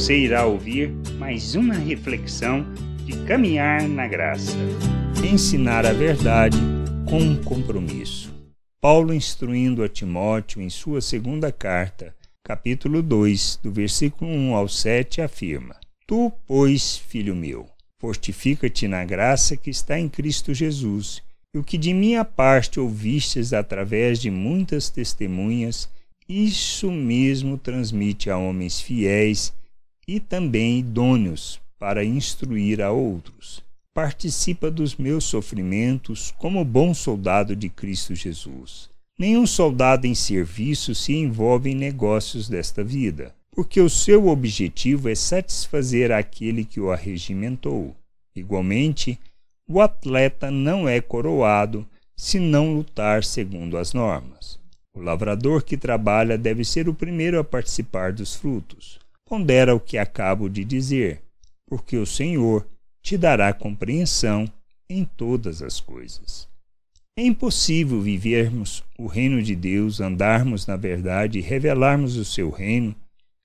você irá ouvir mais uma reflexão de caminhar na graça. Ensinar a verdade com compromisso. Paulo instruindo a Timóteo em sua segunda carta, capítulo 2, do versículo 1 ao 7, afirma: Tu, pois, filho meu, fortifica-te na graça que está em Cristo Jesus, e o que de minha parte ouvistes através de muitas testemunhas, isso mesmo transmite a homens fiéis e também idôneos para instruir a outros. Participa dos meus sofrimentos como bom soldado de Cristo Jesus. Nenhum soldado em serviço se envolve em negócios desta vida, porque o seu objetivo é satisfazer aquele que o arregimentou. Igualmente, o atleta não é coroado se não lutar segundo as normas. O lavrador que trabalha deve ser o primeiro a participar dos frutos. Pondera o que acabo de dizer, porque o Senhor te dará compreensão em todas as coisas. É impossível vivermos o reino de Deus, andarmos na verdade e revelarmos o seu reino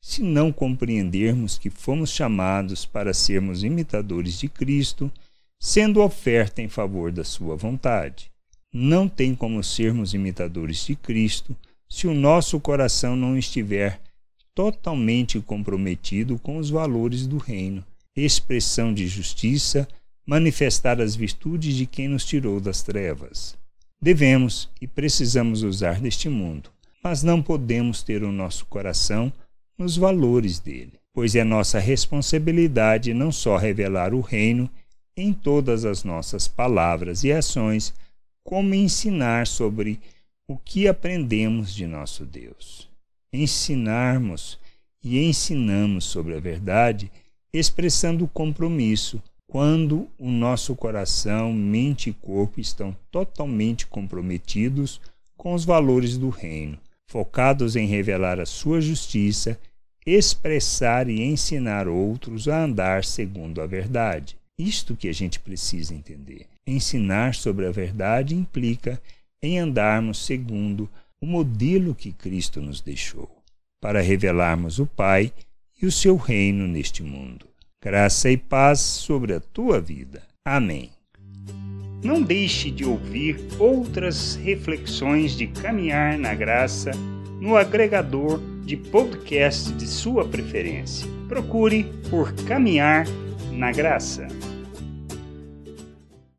se não compreendermos que fomos chamados para sermos imitadores de Cristo, sendo oferta em favor da sua vontade não tem como sermos imitadores de Cristo se o nosso coração não estiver totalmente comprometido com os valores do reino, expressão de justiça, manifestar as virtudes de quem nos tirou das trevas. Devemos e precisamos usar deste mundo, mas não podemos ter o nosso coração nos valores dele, pois é nossa responsabilidade não só revelar o reino em todas as nossas palavras e ações, como ensinar sobre o que aprendemos de nosso Deus. Ensinarmos e ensinamos sobre a verdade, expressando compromisso, quando o nosso coração, mente e corpo estão totalmente comprometidos com os valores do reino, focados em revelar a sua justiça, expressar e ensinar outros a andar segundo a verdade. Isto que a gente precisa entender. Ensinar sobre a verdade implica em andarmos segundo o modelo que Cristo nos deixou, para revelarmos o Pai e o seu reino neste mundo. Graça e paz sobre a tua vida. Amém. Não deixe de ouvir outras reflexões de caminhar na graça no agregador de podcast de sua preferência. Procure por Caminhar na Graça.